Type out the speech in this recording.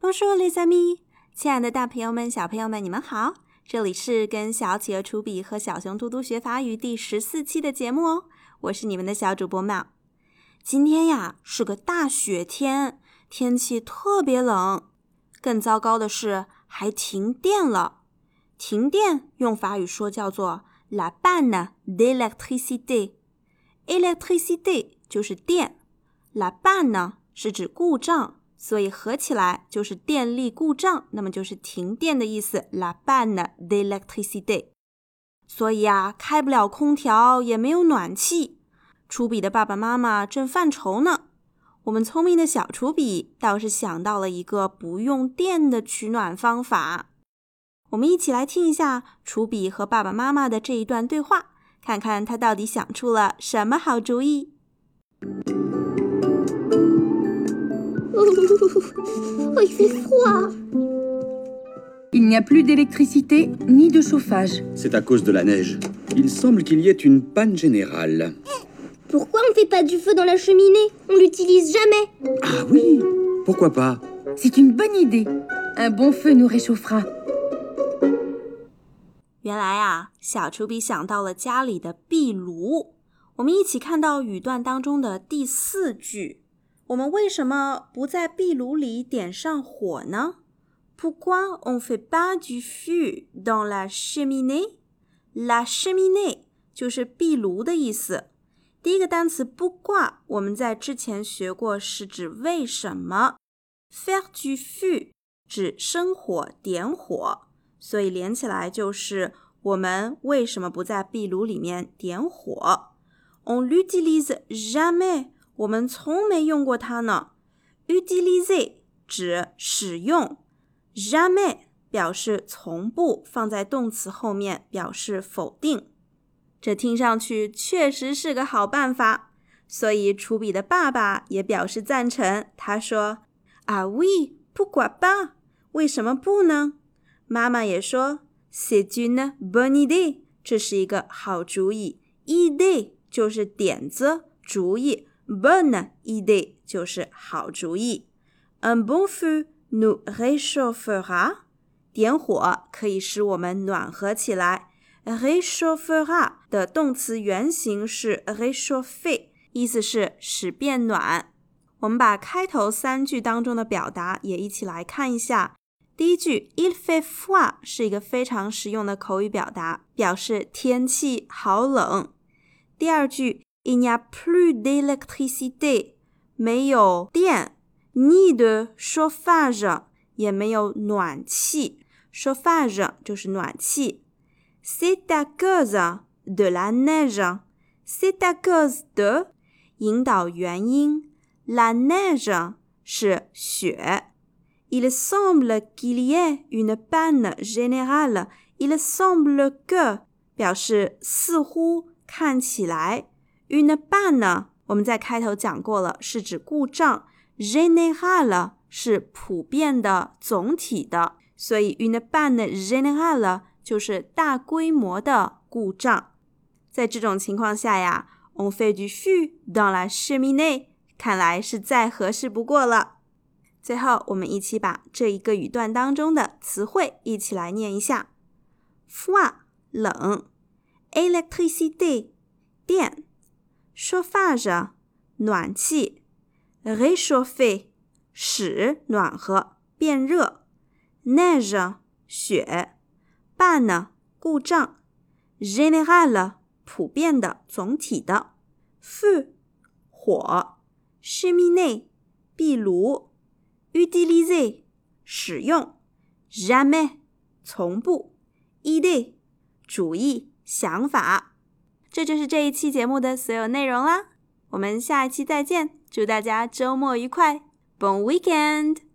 Bonjour les amis，亲爱的大朋友们、小朋友们，你们好！这里是跟小企鹅楚比和小熊嘟嘟学法语第十四期的节目哦，我是你们的小主播妙。今天呀是个大雪天，天气特别冷，更糟糕的是还停电了。停电用法语说叫做 la panne d'électricité。électricité 就是电，la panne 呢是指故障，所以合起来就是电力故障，那么就是停电的意思。la panne d'électricité。所以啊，开不了空调，也没有暖气。楚比的爸爸妈妈正犯愁呢。我们聪明的小楚比倒是想到了一个不用电的取暖方法。我们一起来听一下楚比和爸爸妈妈的这一段对话，看看他到底想出了什么好主意。 Oh, il fait froid. Il n'y a plus d'électricité ni de chauffage. C'est à cause de la neige. Il semble qu'il y ait une panne générale. Pourquoi on fait pas du feu dans la cheminée On l'utilise jamais. Ah oui Pourquoi pas C'est une bonne idée. Un bon feu nous réchauffera. 原来啊，小丘比想到了家里的壁炉。我们一起看到语段当中的第四句。我们为什么不在壁炉里点上火呢？Pourquoi on fait pas du feu dans la cheminée？La cheminée 就是壁炉的意思。第一个单词 pourquoi 我们在之前学过，是指为什么。Faire du feu 指生火、点火，所以连起来就是我们为什么不在壁炉里面点火？On l'utilise jamais。我们从没用过它呢。utiliser 指使用，jamais 表示从不，放在动词后面表示否定。这听上去确实是个好办法，所以楚比的爸爸也表示赞成。他说：“Are we？不管吧为什么不呢？”妈妈也说：“C'est une bonne idée。”这是一个好主意。idée 就是点子、主意。Bonne idée 就是好主意。Un bon feu nous réchauffera。点火可以使我们暖和起来。réchauffera 的动词原形是 réchauffer，意思是使变暖。我们把开头三句当中的表达也一起来看一下。第一句 il fait froid 是一个非常实用的口语表达，表示天气好冷。第二句 Il n'y a plus d'électricité，没有电；ni de chauffage，也没有暖气。chauffage 就是暖气。C'est à cause de la neige。C'est à cause de 引导原因，la neige 是雪。Il semble qu'il y ait une panne générale。Il semble que 表示似乎、看起来。Une panne？我们在开头讲过了，是指故障。Générale 是普遍的、总体的，所以 une panne générale 就是大规模的故障。在这种情况下呀，on fait du feu dans la cheminée，看来是再合适不过了。最后，我们一起把这一个语段当中的词汇一起来念一下：froid 冷，électricité 电。chauffage 暖气，réchauffer 使暖和变热，neige 雪，ban 呢故障，général 普遍的总体的，feu 火，cheminée 壁炉 utilize 使用，jamais 从不，idée 主意想法。这就是这一期节目的所有内容啦，我们下一期再见，祝大家周末愉快，Bon weekend！